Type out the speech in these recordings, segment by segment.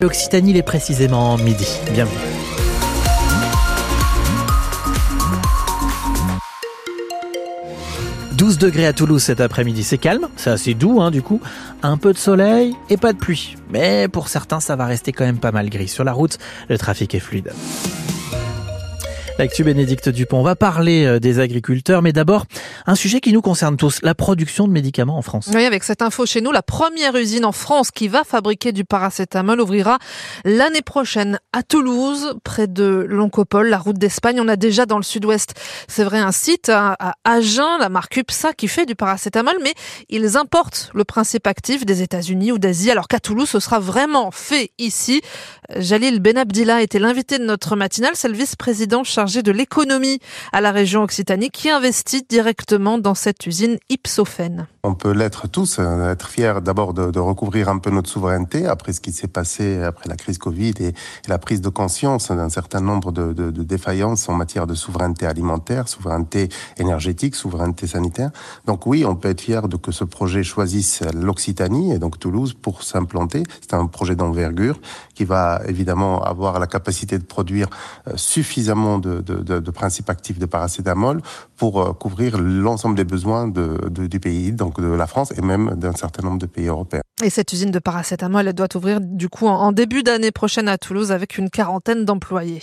L'Occitanie, il est précisément midi. Bienvenue. « 12 degrés à Toulouse cet après-midi, c'est calme, c'est assez doux hein, du coup, un peu de soleil et pas de pluie. Mais pour certains, ça va rester quand même pas mal gris. Sur la route, le trafic est fluide. L'actu Bénédicte Dupont. On va parler euh, des agriculteurs, mais d'abord, un sujet qui nous concerne tous, la production de médicaments en France. Oui, avec cette info chez nous, la première usine en France qui va fabriquer du paracétamol ouvrira l'année prochaine à Toulouse, près de Loncopole, la route d'Espagne. On a déjà dans le sud-ouest, c'est vrai, un site à Agen, la marque UPSA, qui fait du paracétamol, mais ils importent le principe actif des États-Unis ou d'Asie, alors qu'à Toulouse, ce sera vraiment fait ici. Jalil Benabdillah était l'invité de notre matinale, c'est le vice-président chargé de l'économie à la région Occitanie qui investit directement dans cette usine Ipsophène. On peut l'être tous, euh, être fiers d'abord de, recouvrir un peu notre souveraineté après ce qui s'est passé après la crise Covid et, la prise de conscience d'un certain nombre de, défaillances en matière de souveraineté alimentaire, souveraineté énergétique, souveraineté sanitaire. Donc oui, on peut être fier de que ce projet choisisse l'Occitanie et donc Toulouse pour s'implanter. C'est un projet d'envergure qui va évidemment avoir la capacité de produire euh, suffisamment de, principes actifs de paracétamol pour euh, couvrir l'ensemble des besoins du pays, de la France et même d'un certain nombre de pays européens. Et cette usine de paracétamol, elle doit ouvrir du coup en début d'année prochaine à Toulouse avec une quarantaine d'employés.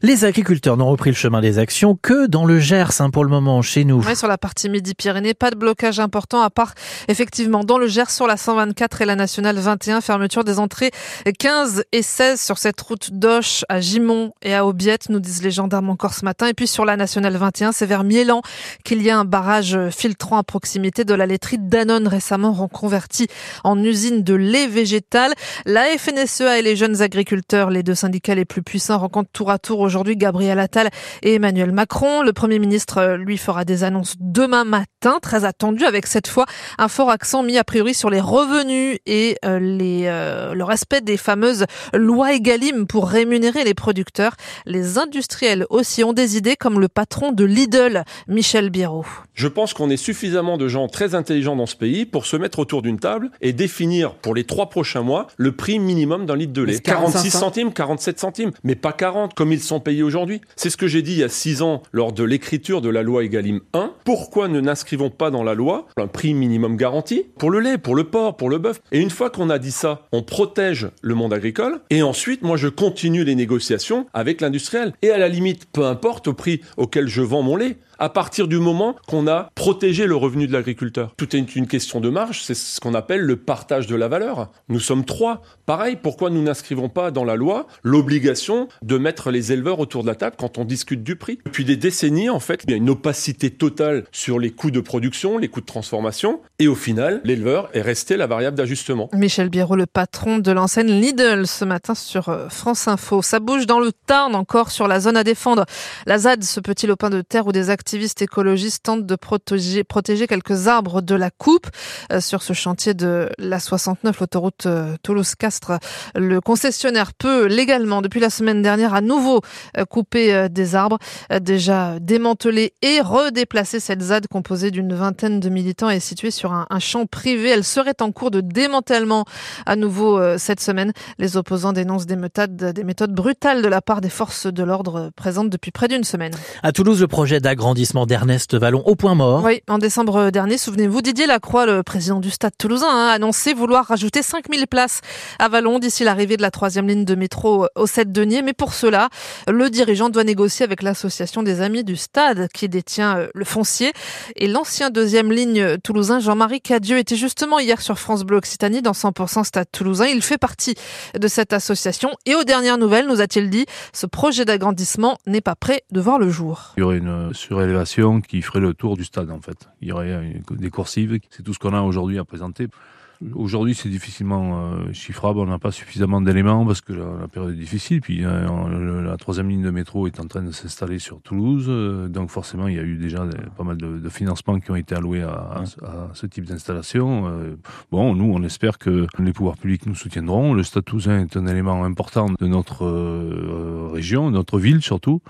Les agriculteurs n'ont repris le chemin des actions que dans le Gers hein, pour le moment chez nous. Oui, sur la partie Midi-Pyrénées, pas de blocage important à part effectivement dans le Gers sur la 124 et la nationale 21, fermeture des entrées 15 et 16 sur cette route d'Auch à Gimont et à Aubiette, nous disent les gendarmes encore ce matin. Et puis sur la nationale 21, c'est vers Miélan qu'il y a un barrage filtrant à proximité de la laiterie Danone récemment reconverti en usine de lait végétal. La FNSEA et les jeunes agriculteurs, les deux syndicats les plus puissants, rencontrent tour à tour aujourd'hui Gabriel Attal et Emmanuel Macron. Le Premier ministre, euh, lui, fera des annonces demain matin, très attendu, avec cette fois un fort accent mis a priori sur les revenus et euh, les, euh, le respect des fameuses lois Egalim pour rémunérer les producteurs. Les industriels aussi ont des idées comme le patron de Lidl, Michel Biérot. Je pense qu'on est suffisamment de gens très intelligents dans ce pays pour se mettre autour d'une table et définir pour les trois prochains mois le prix minimum d'un litre de lait. 46 centimes, 47 centimes, mais pas 40 comme ils sont payés aujourd'hui. C'est ce que j'ai dit il y a 6 ans lors de l'écriture de la loi Egalim 1. Pourquoi ne n'inscrivons pas dans la loi un prix minimum garanti pour le lait, pour le porc, pour le bœuf? Et une fois qu'on a dit ça, on protège le monde agricole et ensuite moi je continue les négociations avec l'industriel. Et à la limite, peu importe au prix auquel je vends mon lait, à partir du moment qu'on a protégé le revenu de l'agriculteur. Tout est une question de marge, c'est ce qu'on appelle le partage de la valeur. Nous sommes trois. Pareil, pourquoi nous n'inscrivons pas dans la loi l'obligation de mettre les éleveurs autour de la table quand on discute du prix Depuis des décennies, en fait, il y a une opacité totale sur les coûts de production, les coûts de transformation, et au final, l'éleveur est resté la variable d'ajustement. Michel Biérot, le patron de l'enseigne Lidl, ce matin sur euh, France Info. Ça bouge dans le Tarn encore sur la zone à défendre. La ZAD, ce petit lopin de terre où des actes activistes écologistes tentent de protéger, quelques arbres de la coupe. Euh, sur ce chantier de la 69, l'autoroute euh, Toulouse-Castres, le concessionnaire peut légalement, depuis la semaine dernière, à nouveau euh, couper des arbres déjà démantelés et redéplacer cette ZAD composée d'une vingtaine de militants et située sur un, un, champ privé. Elle serait en cours de démantèlement à nouveau cette semaine. Les opposants dénoncent des méthodes, des méthodes brutales de la part des forces de l'ordre présentes depuis près d'une semaine. À Toulouse, le projet d'agrandissement d'Ernest Vallon au point mort. Oui, en décembre dernier, souvenez-vous, Didier Lacroix, le président du Stade toulousain, a annoncé vouloir rajouter 5000 places à Vallon d'ici l'arrivée de la troisième ligne de métro au 7 denier. Mais pour cela, le dirigeant doit négocier avec l'association des amis du Stade qui détient euh, le foncier. Et l'ancien deuxième ligne toulousain, Jean-Marie Cadieux, était justement hier sur France Bleu Occitanie dans 100% Stade toulousain. Il fait partie de cette association et aux dernières nouvelles, nous a-t-il dit, ce projet d'agrandissement n'est pas prêt de voir le jour. Il y aurait une qui ferait le tour du stade en fait. Il y aurait des coursives, c'est tout ce qu'on a aujourd'hui à présenter. Aujourd'hui, c'est difficilement euh, chiffrable. On n'a pas suffisamment d'éléments parce que la, période est difficile. Puis euh, la troisième ligne de métro est en train de s'installer sur Toulouse. Euh, donc forcément, il y a eu déjà pas mal de, financements qui ont été alloués à, ce type d'installation. bon, nous, on espère que les pouvoirs publics nous soutiendront. Le Toulousain est un élément important de notre région, de notre ville surtout.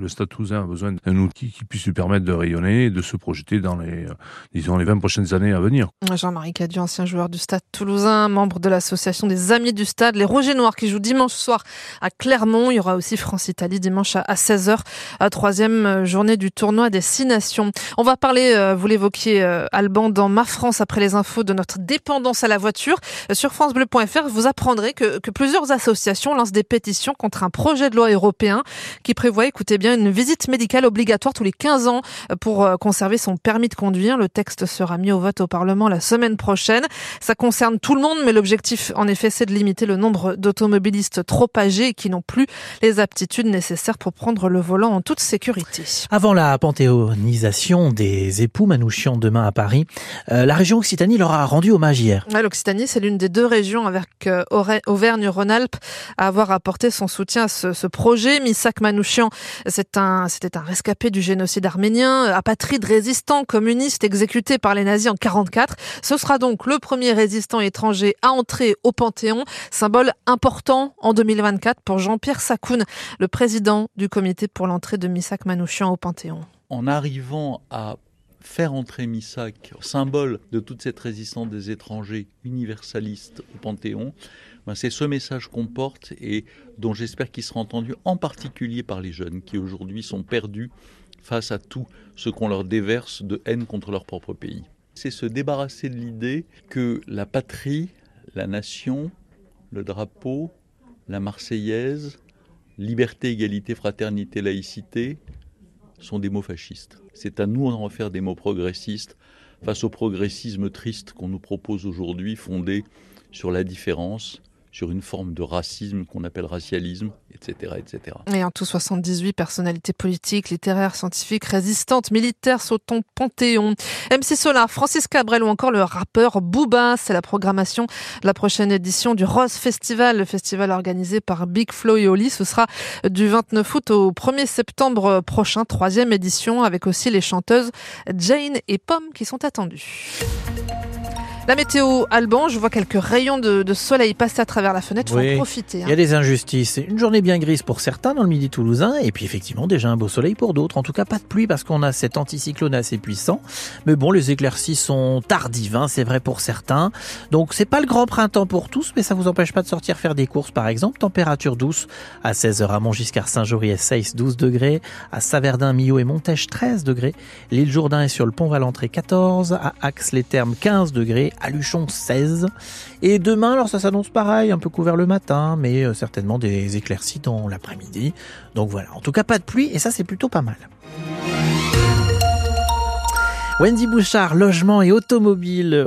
Le Stade Toulousain a besoin d'un outil qui puisse lui permettre de rayonner et de se projeter dans les, disons, les 20 prochaines années à venir. Jean-Marie Cadieu, ancien joueur du Stade toulousain, membre de l'association des Amis du Stade, les Rouges Noirs qui jouent dimanche soir à Clermont. Il y aura aussi France-Italie dimanche à 16h, à troisième journée du tournoi des Six Nations. On va parler, euh, vous l'évoquiez, euh, Alban, dans Ma France après les infos de notre dépendance à la voiture. Euh, sur francebleu.fr, vous apprendrez que, que plusieurs associations lancent des pétitions contre un projet de loi européen qui prévoit, écoutez bien, une visite médicale obligatoire tous les 15 ans pour conserver son permis de conduire. Le texte sera mis au vote au Parlement la semaine prochaine. Ça concerne tout le monde, mais l'objectif, en effet, c'est de limiter le nombre d'automobilistes trop âgés et qui n'ont plus les aptitudes nécessaires pour prendre le volant en toute sécurité. Avant la panthéonisation des époux Manouchian demain à Paris, euh, la région Occitanie leur a rendu hommage hier. L'Occitanie, c'est l'une des deux régions avec euh, Auvergne-Rhône-Alpes à avoir apporté son soutien à ce, ce projet. Misak Manouchian, c'est un, c'était un rescapé du génocide arménien, apatride résistant communiste exécuté par les nazis en 44. Ce sera donc le premier résistant étranger à entrer au Panthéon, symbole important en 2024 pour Jean-Pierre Sakoun, le président du comité pour l'entrée de Misak Manouchian au Panthéon. En arrivant à faire entrer Misak, symbole de toute cette résistance des étrangers universalistes au Panthéon, ben c'est ce message qu'on porte et dont j'espère qu'il sera entendu en particulier par les jeunes qui aujourd'hui sont perdus face à tout ce qu'on leur déverse de haine contre leur propre pays. C'est se débarrasser de l'idée que la patrie, la nation, le drapeau, la Marseillaise, liberté, égalité, fraternité, laïcité sont des mots fascistes. C'est à nous d'en refaire des mots progressistes face au progressisme triste qu'on nous propose aujourd'hui, fondé sur la différence, sur une forme de racisme qu'on appelle racialisme, etc., etc. Et en tout 78 personnalités politiques, littéraires, scientifiques, résistantes, militaires sont au Panthéon. MC Solar, Francis Cabrel ou encore le rappeur Booba, c'est la programmation de la prochaine édition du Rose Festival, le festival organisé par Big Flo et Oli. Ce sera du 29 août au 1er septembre prochain, troisième édition, avec aussi les chanteuses Jane et Pomme qui sont attendues. La météo Alban, je vois quelques rayons de, soleil passer à travers la fenêtre, il faut en profiter. Hein. Il y a des injustices. Une journée bien grise pour certains dans le midi toulousain, et puis effectivement déjà un beau soleil pour d'autres. En tout cas, pas de pluie parce qu'on a cet anticyclone assez puissant. Mais bon, les éclaircies sont tardives, hein, c'est vrai pour certains. Donc c'est pas le grand printemps pour tous, mais ça vous empêche pas de sortir faire des courses par exemple. Température douce à 16h à Montgiscard, Saint-Jory 16, 12 degrés. À Saverdin, Millau et Montèche 13 degrés. L'île Jourdain est sur le pont Valentré 14. À Axe-les-Thermes 15 degrés à Luchon 16. Et demain, alors ça s'annonce pareil, un peu couvert le matin, mais euh, certainement des éclaircies dans l'après-midi. Donc voilà, en tout cas pas de pluie, et ça c'est plutôt pas mal. Wendy Bouchard, logement et automobile.